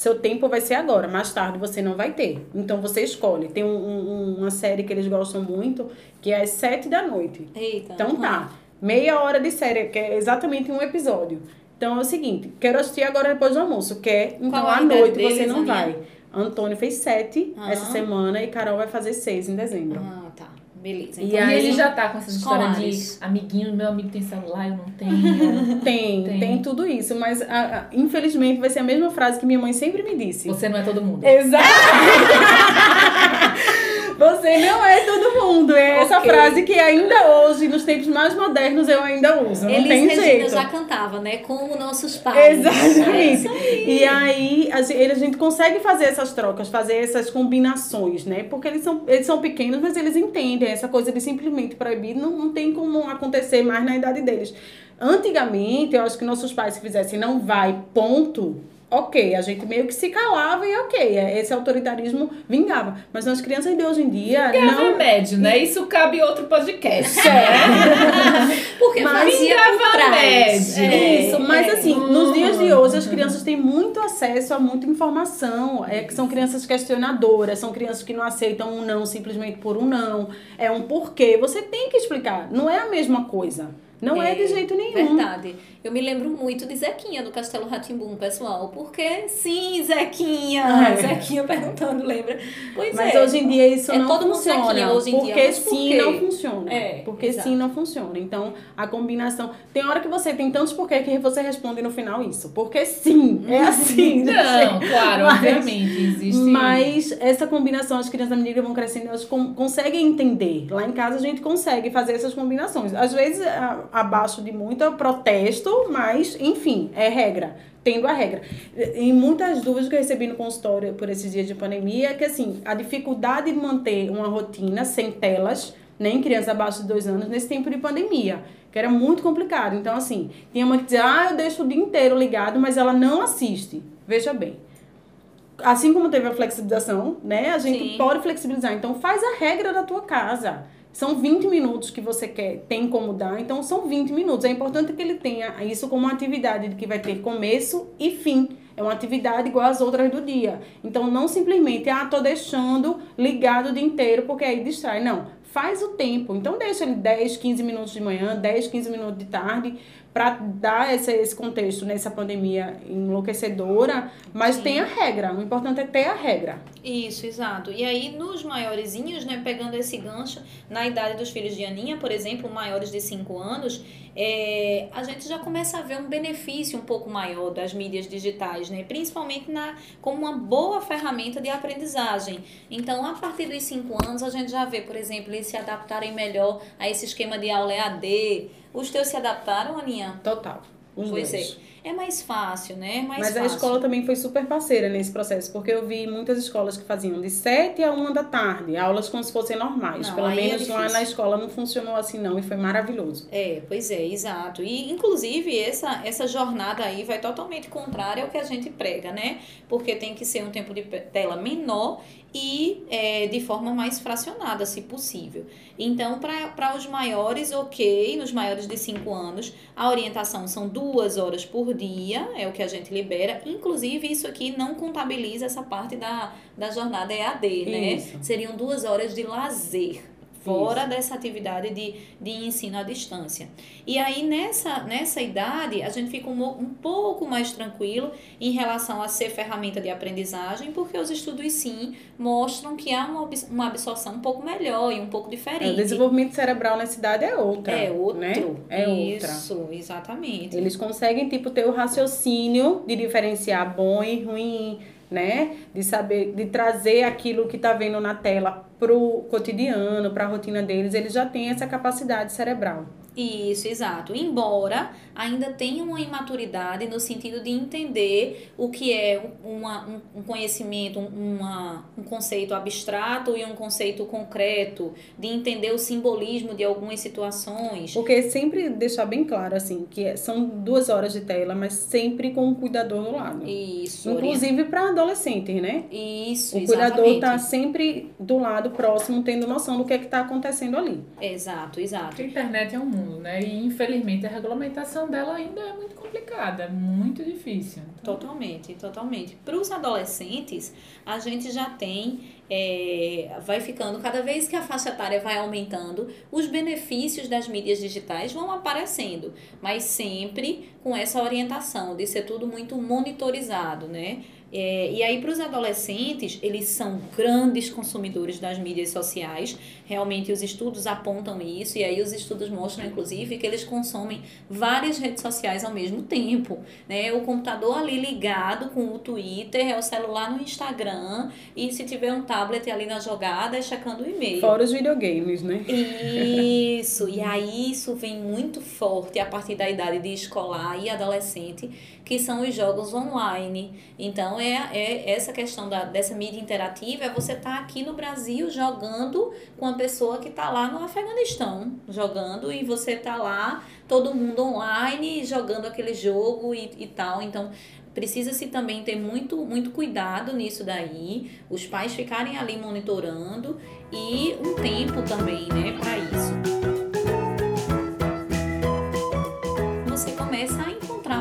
seu tempo vai ser agora, mais tarde você não vai ter. Então você escolhe. Tem um, um, uma série que eles gostam muito, que é às sete da noite. Eita. Então tá. Meia hora de série, que é exatamente um episódio. Então é o seguinte, quero assistir agora depois do almoço. Quer? Então à noite deles, você não vai. Antônio fez sete essa semana e Carol vai fazer seis em dezembro. Ah, tá. Beleza. Então, e aí ele já tá com essa história de amiguinho, meu amigo tem celular, eu não tenho. tem, tem, tem, tudo isso. Mas, a, a, infelizmente, vai ser a mesma frase que minha mãe sempre me disse. Você não é todo mundo. Exato! Você não é todo mundo. É okay. essa frase que ainda hoje, nos tempos mais modernos, eu ainda uso. Não Elis tem Regina jeito. já cantava, né? Como nossos pais. Exatamente. É aí. E aí a gente, a gente consegue fazer essas trocas, fazer essas combinações, né? Porque eles são, eles são pequenos, mas eles entendem essa coisa de simplesmente proibir. Não, não tem como acontecer mais na idade deles. Antigamente, eu acho que nossos pais se fizessem não vai, ponto ok, a gente meio que se calava e ok, é, esse autoritarismo vingava. Mas nas crianças de hoje em dia. Vingava não... médio, né? Isso cabe outro podcast. É. Porque mas vingava médio. É, Isso, mas é. assim, nos dias de hoje as crianças têm muito acesso a muita informação. É que são crianças questionadoras, são crianças que não aceitam um não simplesmente por um não. É um porquê. Você tem que explicar. Não é a mesma coisa. Não é, é, de jeito nenhum. Verdade. Eu me lembro muito de Zequinha do Castelo Ratimbum, pessoal. Porque sim, Zequinha. É. Zequinha perguntando, lembra? Pois mas é. hoje em dia isso é não todo funciona. Zequinha hoje em porque dia, sim não funciona. É, porque exato. sim não funciona. Então, a combinação. Tem hora que você tem tantos porquê que você responde no final isso. Porque sim, é assim. não, claro, mas, obviamente. Existe. Mas essa combinação, as crianças da medida vão crescendo, elas conseguem entender. Lá em casa a gente consegue fazer essas combinações. Às vezes, abaixo de muito protesto, mas, enfim, é regra. Tendo a regra. E muitas dúvidas que eu recebi no consultório por esses dias de pandemia é que, assim, a dificuldade de manter uma rotina sem telas, nem né, crianças abaixo de dois anos, nesse tempo de pandemia que era muito complicado. Então, assim, tinha uma que dizia, ah, eu deixo o dia inteiro ligado, mas ela não assiste. Veja bem. Assim como teve a flexibilização, né? A gente Sim. pode flexibilizar. Então, faz a regra da tua casa. São 20 minutos que você quer, tem como dar, então são 20 minutos. É importante que ele tenha isso como uma atividade que vai ter começo e fim. É uma atividade igual às outras do dia. Então não simplesmente, ah, tô deixando ligado o dia inteiro porque aí distrai. Não, faz o tempo. Então deixa ele 10, 15 minutos de manhã, 10, 15 minutos de tarde para dar esse, esse contexto nessa pandemia enlouquecedora, mas Sim. tem a regra. O importante é ter a regra. Isso, exato. E aí, nos maiorzinhos, né, pegando esse gancho, na idade dos filhos de Aninha, por exemplo, maiores de 5 anos, é, a gente já começa a ver um benefício um pouco maior das mídias digitais, né? principalmente na, como uma boa ferramenta de aprendizagem. Então, a partir dos 5 anos, a gente já vê, por exemplo, eles se adaptarem melhor a esse esquema de aula EAD, os teus se adaptaram, Aninha? Total. Os pois dois. é. É mais fácil, né? É mais Mas fácil. a escola também foi super parceira nesse processo, porque eu vi muitas escolas que faziam de 7 a 1 da tarde, aulas como se fossem normais. Não, Pelo é menos lá difícil. na escola não funcionou assim não e foi maravilhoso. É, pois é, exato. E, inclusive, essa, essa jornada aí vai totalmente contrária ao que a gente prega, né? Porque tem que ser um tempo de tela menor e é, de forma mais fracionada, se possível. Então, para os maiores, ok, nos maiores de 5 anos, a orientação são duas horas por dia, é o que a gente libera. Inclusive, isso aqui não contabiliza essa parte da, da jornada EAD, né? Isso. Seriam duas horas de lazer. Fora dessa atividade de, de ensino à distância. E aí, nessa, nessa idade, a gente fica um, um pouco mais tranquilo em relação a ser ferramenta de aprendizagem, porque os estudos, sim, mostram que há uma, uma absorção um pouco melhor e um pouco É, diferente. o desenvolvimento cerebral nessa idade é outra. É outro. Né? É outra. Isso, exatamente. Eles conseguem, tipo, ter o raciocínio de diferenciar bom e ruim, né? De saber, de trazer aquilo que tá vendo na tela pro cotidiano, pra rotina deles. Eles já têm essa capacidade cerebral. Isso, exato. Embora ainda tenha uma imaturidade no sentido de entender o que é uma, um, um conhecimento, um- uma, um conceito abstrato e um conceito concreto, de entender o simbolismo de algumas situações. Porque sempre deixar bem claro, assim, que é- são duas horas de tela, mas sempre com um cuidador do lado. Isso, Inclusive para adolescentes, né? Isso, O cuidador exatamente. tá sempre do lado próximo, tendo noção do que é que tá acontecendo ali. Exato, exato. Porque a internet é um mundo, né? E infelizmente a regulamentação dela ainda é muito complicada, muito difícil. Então, Totalmente, totalmente. Para os adolescentes, a gente já tem, é, vai ficando, cada vez que a faixa etária vai aumentando, os benefícios das mídias digitais vão aparecendo, mas sempre com essa orientação de ser tudo muito monitorizado, né? É, e aí, para os adolescentes, eles são grandes consumidores das mídias sociais. Realmente, os estudos apontam isso. E aí, os estudos mostram, inclusive, que eles consomem várias redes sociais ao mesmo tempo. Né? O computador ali ligado com o Twitter, é o celular no Instagram. E se tiver um tablet ali na jogada, é checando o e-mail. Fora os videogames, né? Isso, e aí isso vem muito forte a partir da idade de escolar e adolescente, que são os jogos online. Então, é, é essa questão da, dessa mídia interativa, é você estar aqui no Brasil jogando com a pessoa que está lá no Afeganistão, jogando, e você tá lá, todo mundo online, jogando aquele jogo e, e tal. Então, precisa-se também ter muito, muito cuidado nisso daí, os pais ficarem ali monitorando e um tempo também, né, para isso.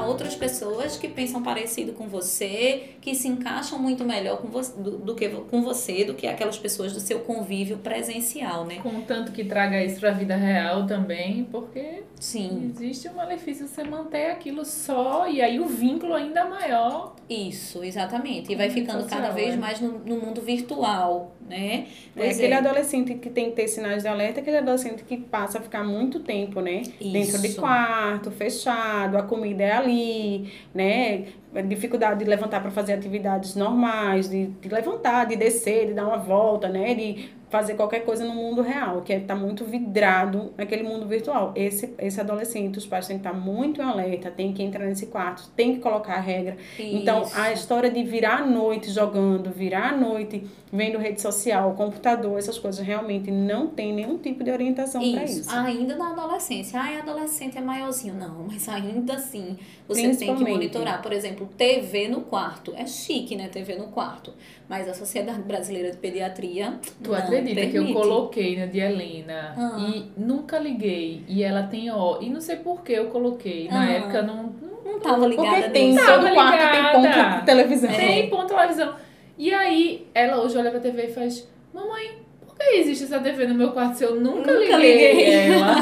Outras pessoas que pensam parecido com você, que se encaixam muito melhor com você, do, do que com você do que aquelas pessoas do seu convívio presencial, né? Contanto que traga isso pra vida real também, porque Sim, existe um malefício você manter aquilo só e aí o vínculo ainda maior. isso, exatamente. E vai Uhum, ficando cada social, vez é. mais no, no mundo virtual, né? É Pois aquele adolescente que tem que ter sinais de alerta, aquele adolescente que passa a ficar muito tempo, né? Dentro de Isso. quarto, fechado, a comida é ali, né? Dificuldade de levantar para fazer atividades normais, de, de levantar, de descer, de dar uma volta, né? De fazer qualquer coisa no mundo real, que é tá muito vidrado naquele mundo virtual. Esse, esse adolescente, os pais têm que estar muito em alerta, tem que entrar nesse quarto, tem que colocar a regra. Então, a Isso. história de virar à noite jogando, virar à noite vendo rede social, computador, essas coisas, realmente não tem nenhum tipo de orientação para Isso, isso. ainda na adolescência. Ai, adolescente é maiorzinho. Não, mas ainda assim, você tem que monitorar. Por exemplo, TV no quarto. É chique, né? TV no quarto. Mas a Sociedade Brasileira de Pediatria. Tu não acredita que eu permite. coloquei na de Helena Ah. e nunca liguei e ela tem ó e não sei por que eu coloquei. Na Ah. época não, não Não tava ligada Porque tem, todo quarto tem ligada. ponto de televisão. tem ponto televisão. E aí ela hoje olha pra TV e faz: Mamãe, existe essa TV no meu quarto se eu nunca, Nunca liguei? liguei. Ela,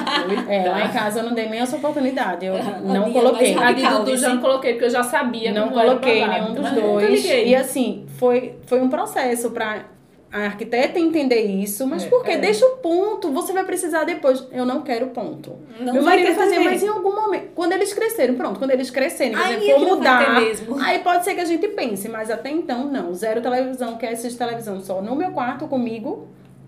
É, lá em casa eu não dei nem essa oportunidade, eu A não coloquei. A de Radical, Dudu já não vice. coloquei, porque eu já sabia Não coloquei nenhum dos dois. E assim, foi, foi um processo pra a arquiteta entender isso, mas É, por quê? é. Deixa o ponto, você vai precisar depois. Eu não quero ponto. Não Meu vai marido também. mas em algum momento, quando eles cresceram, pronto, quando eles crescerem, por Aí exemplo, é for não mudar, mesmo. aí pode ser que a gente pense, mas até então não. Zero televisão, quer assistir televisão só no meu quarto comigo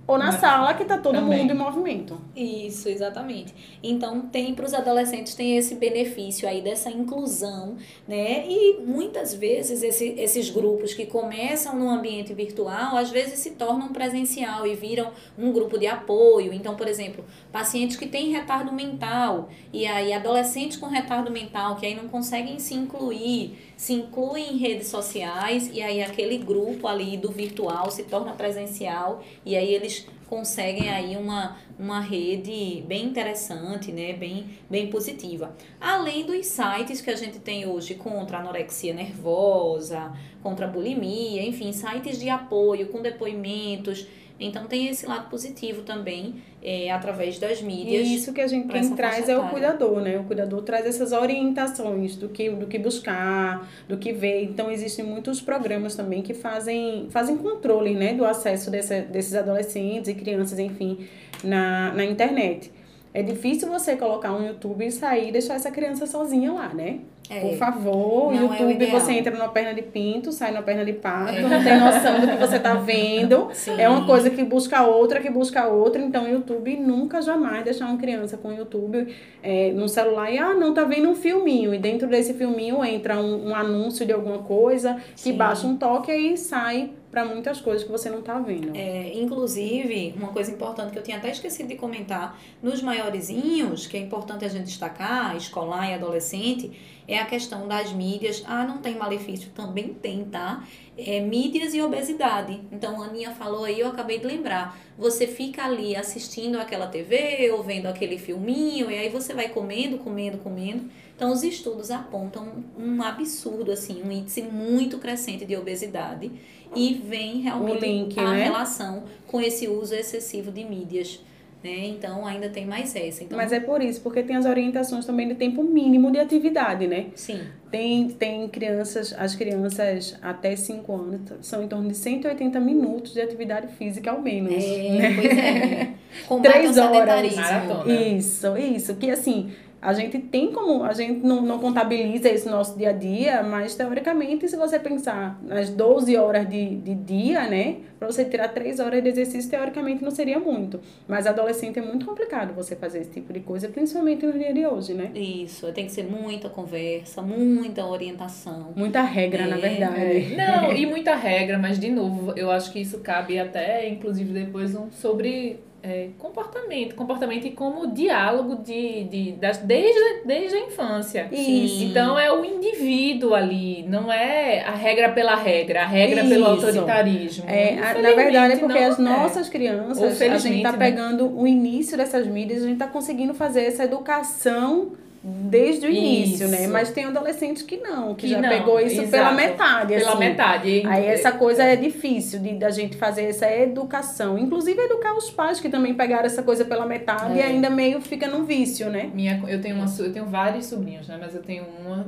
ou na Mas- sala que tá todo também. mundo em movimento. Isso, exatamente. Então, tem para os adolescentes tem esse benefício aí dessa inclusão, né? E muitas vezes esse, esses grupos que começam no ambiente virtual, às vezes se tornam presencial e viram um grupo de apoio. Então, por exemplo, pacientes que têm retardo mental e aí adolescentes com retardo mental que aí não conseguem se incluir, se incluem em redes sociais e aí aquele grupo ali do virtual se torna presencial e aí eles conseguem aí uma, uma rede bem interessante, né? bem, bem positiva. Além dos sites que a gente tem hoje contra anorexia nervosa, contra bulimia, enfim, sites de apoio com depoimentos. Então tem esse lado positivo também, é, através das mídias. E isso que a gente quem traz é o cuidador, né? O cuidador traz essas orientações do que, do que buscar, do que ver. Então existem muitos programas também que fazem, fazem controle, né, do acesso desse, desses adolescentes e crianças, enfim, na, na internet. É difícil você colocar um YouTube e sair e deixar essa criança sozinha lá, né? É. Por favor, é o YouTube ideal. você entra numa perna de pinto, sai na perna de pato, não tem noção do que você tá vendo. Sim. É uma coisa que busca outra, que busca outra. Então, o YouTube nunca jamais deixar uma criança com o YouTube é, no celular e, ah, não, tá vendo um filminho. E dentro desse filminho entra um, um anúncio de alguma coisa, que Sim. baixa um toque e aí sai para muitas coisas que você não tá vendo. É, inclusive, uma coisa importante que eu tinha até esquecido de comentar, nos maiorzinhos, que é importante a gente destacar, escolar e adolescente, é a questão das mídias. Ah, não tem malefício? Também tem, tá? É, mídias e obesidade. Então, a Aninha falou aí, eu acabei de lembrar. Você fica ali assistindo aquela TV ou vendo aquele filminho, e aí você vai comendo, comendo, comendo. Então, os estudos apontam um absurdo, assim, um índice muito crescente de obesidade. E vem realmente link, a né? relação com esse uso excessivo de mídias. Né? Então, ainda tem mais essa. Então, Mas é por isso, porque tem as orientações também de tempo mínimo de atividade, né? sim. Tem, tem crianças, as crianças até 5 anos são em torno de 180 minutos de atividade física ao menos. É, pois é. Combate Três horas. sedentarismo. Maratona. Isso, isso. Que assim, a gente tem como. A gente não, não contabiliza esse nosso dia a dia, mas teoricamente, se você pensar nas 12 horas de, de dia, né? Pra você tirar 3 horas de exercício, teoricamente não seria muito. Mas adolescente é muito complicado você fazer esse tipo de coisa, principalmente no dia de hoje, né? Isso, tem que ser muita conversa, muita orientação. Muita regra, na É, verdade. Não, e muita regra, mas de novo, eu acho que isso cabe até, inclusive, depois um sobre é, comportamento. Comportamento e como diálogo de, de, das, desde, desde a infância. Isso. Então é o indivíduo ali, não é a regra pela regra, a regra pelo Isso. autoritarismo. É, na verdade é porque não as é. nossas crianças, Ou a gente felizmente, tá né? pegando o início dessas mídias, a gente tá conseguindo fazer essa educação desde o início, né? Isso. Mas tem adolescentes que não, que, Que já não, pegou isso exato. pela metade, Pela assim. metade. Aí essa coisa é difícil de da gente fazer essa educação, inclusive educar os pais que também pegaram essa coisa pela metade e É. ainda meio fica no vício, né? Minha, eu, tenho uma, eu tenho vários sobrinhos, né? Mas eu tenho uma,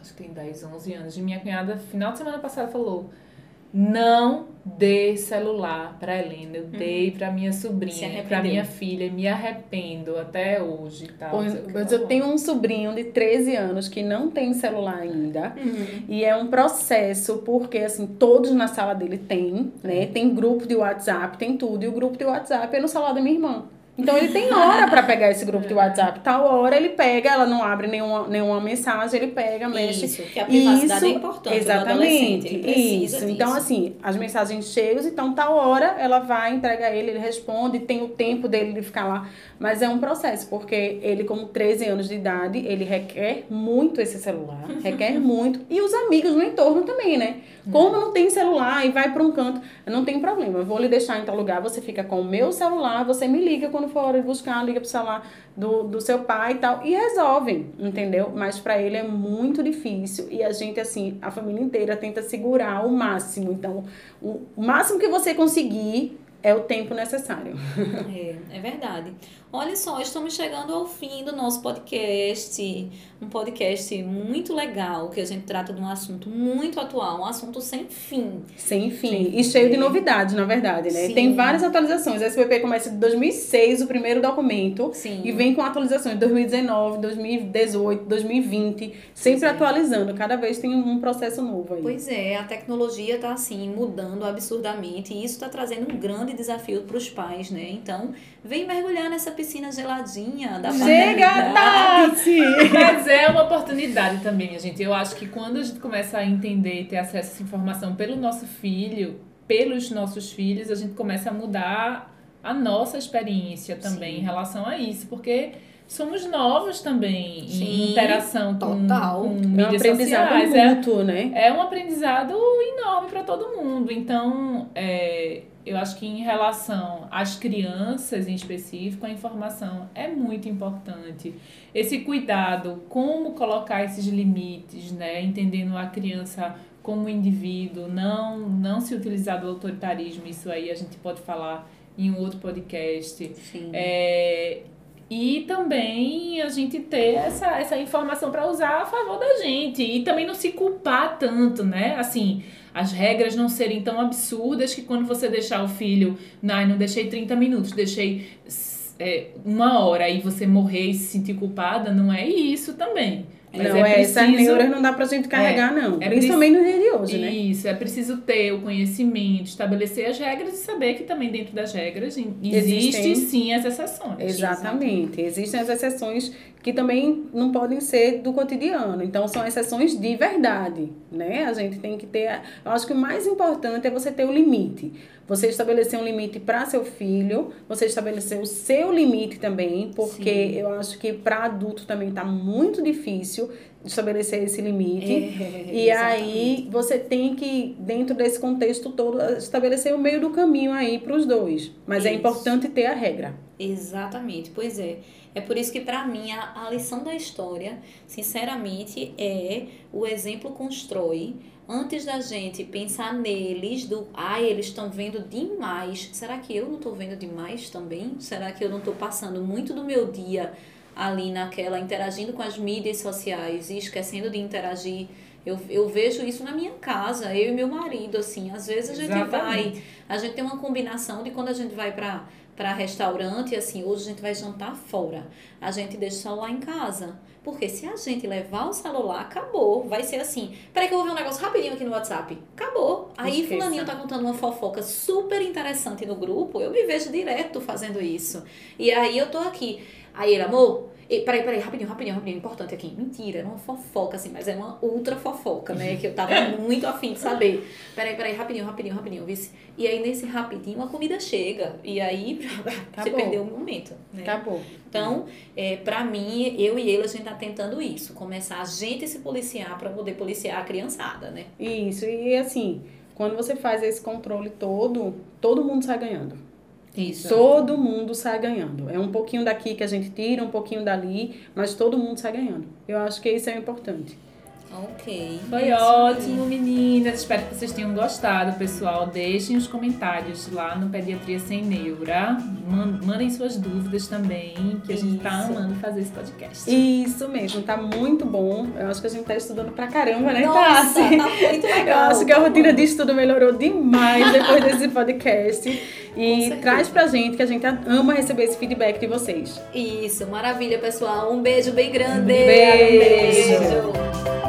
acho que tem 10, 11 anos. E minha cunhada, final de semana passada, falou: Não dê celular pra Helena. Eu dei pra minha sobrinha, pra minha filha. e Me arrependo até hoje que. Pois eu tenho um sobrinho de 13 anos que não tem celular ainda. Uhum. E é um processo, porque assim, todos na sala dele tem, né? Tem grupo de WhatsApp, tem tudo. E o grupo de WhatsApp é no celular da minha irmã. Então ele tem hora pra pegar esse grupo de WhatsApp. Tal hora ele pega, ela não abre nenhuma, nenhuma mensagem, ele pega, mexe. Isso, que a privacidade é Isso, importante. O Exatamente. ele precisa Isso. disso. Então, assim, as mensagens cheias, então tal hora ela vai, entrega ele, ele responde, tem o tempo dele de ficar lá. Mas é um processo, porque ele, como 13 anos de idade, ele requer muito esse celular, requer muito. E os amigos no entorno também, né? Como não tem celular e vai para um canto, não tem problema. Eu vou lhe deixar em tal lugar, você fica com o meu celular, você me liga quando for hora de buscar, liga pro celular do, do seu pai e tal, e resolvem, entendeu? Mas para ele é muito difícil e a gente, assim, a família inteira tenta segurar o máximo. Então, o máximo que você conseguir é o tempo necessário. É, é verdade. Olha só, estamos chegando ao fim do nosso podcast. Um podcast muito legal, que a gente trata de um assunto muito atual, um assunto sem fim. Sem fim. E cheio de novidades, na verdade, né? Sim. Tem várias atualizações. A SPP começa de 2006, o primeiro documento. Sim. E vem com atualizações de 2019, 2018, 2020. Sempre Pois é. atualizando. Cada vez tem um processo novo aí. Pois é, a tecnologia está assim mudando absurdamente e isso está trazendo um grande desafio para os pais, né? Então, vem mergulhar nessa piscina geladinha da Chega. Tati! Mas é uma oportunidade também, minha gente. Eu acho que quando a gente começa a entender e ter acesso a essa informação pelo nosso filho, pelos nossos filhos, a gente começa a mudar a nossa experiência também Sim. em relação a isso, porque somos novos também em Sim, interação com, total. com É um mídias aprendizado sociais. É, mútuo, né? é um aprendizado enorme para todo mundo. Então, é, eu acho que em relação às crianças em específico, a informação é muito importante. Esse cuidado, como colocar esses limites, né? Entendendo a criança como indivíduo, não, não se utilizar do autoritarismo, isso aí a gente pode falar em um outro podcast. Sim. É, e também a gente ter essa, essa informação para usar a favor da gente. E também não se culpar tanto, né? Assim, as regras não serem tão absurdas que quando você deixar o filho, ai, não deixei 30 minutos, deixei é, uma hora e você morrer e se sentir culpada, não é isso também. Mas não, é é, essas preciso- neuras não dá pra gente carregar, não. é Principalmente no dia de hoje, né? Isso, é preciso ter o conhecimento, estabelecer as regras e saber que também dentro das regras em- Existem- existem sim as exceções. Exatamente. Existem as exceções que também não podem ser do cotidiano. Então, são exceções de verdade, né? A gente tem que ter... Eu acho que o mais importante é você ter o limite. Você estabelecer um limite para seu filho, você estabelecer o seu limite também, porque Sim. eu acho que para adulto também tá muito difícil estabelecer esse limite. É, E aí você tem que, dentro desse contexto todo, estabelecer o meio do caminho aí para os dois. Mas é Isso. importante ter a regra. Exatamente, pois é. É por isso que, para mim, a, a lição da história, sinceramente, é o exemplo constrói. Antes da gente pensar neles, do ai, eles estão vendo demais. Será que eu não estou vendo demais também? Será que eu não estou passando muito do meu dia ali naquela, interagindo com as mídias sociais e esquecendo de interagir? Eu, eu vejo isso na minha casa, eu e meu marido, assim. Às vezes a gente vai Exatamente. a gente tem uma combinação de quando a gente vai para para restaurante, assim, hoje a gente vai jantar fora. A gente deixa o celular em casa. Porque se a gente levar o celular, acabou. Vai ser assim. Peraí que eu vou ver um negócio rapidinho aqui no WhatsApp. Acabou. Aí Esqueça. fulaninho tá contando uma fofoca super interessante no grupo. Eu me vejo direto fazendo isso. E aí eu tô aqui. Aí ele, amor, e, peraí, peraí, rapidinho, rapidinho, rapidinho, importante aqui. Mentira, era uma fofoca, assim, mas era uma ultra fofoca, né? Que eu tava muito afim de saber. Peraí, peraí, rapidinho, rapidinho, rapidinho, vice. E aí, nesse rapidinho, a comida chega. E aí, você Acabou. perdeu o momento, né? Acabou. Então, é, para mim, eu e ele, a gente tá tentando isso. Começar a gente se policiar para poder policiar a criançada, né? Isso, e assim, quando você faz esse controle todo, todo mundo sai ganhando. Isso. Todo mundo sai ganhando. É um pouquinho daqui que a gente tira, um pouquinho dali, mas todo mundo sai ganhando. Eu acho que isso é importante. Ok. Foi ótimo, meninas. Espero que vocês tenham gostado, pessoal. Deixem os comentários lá no Pediatria Sem Neura. Man- Mandem suas dúvidas também, que a gente tá Isso. amando fazer esse podcast. Isso mesmo, tá muito bom. Eu acho que a gente tá estudando pra caramba, né, Nossa, tá muito legal. Eu acho que a tá rotina de estudo melhorou demais depois desse podcast. E traz pra gente, que a gente ama receber esse feedback de vocês. Isso, maravilha, pessoal. Um beijo bem grande. Beijo. beijo.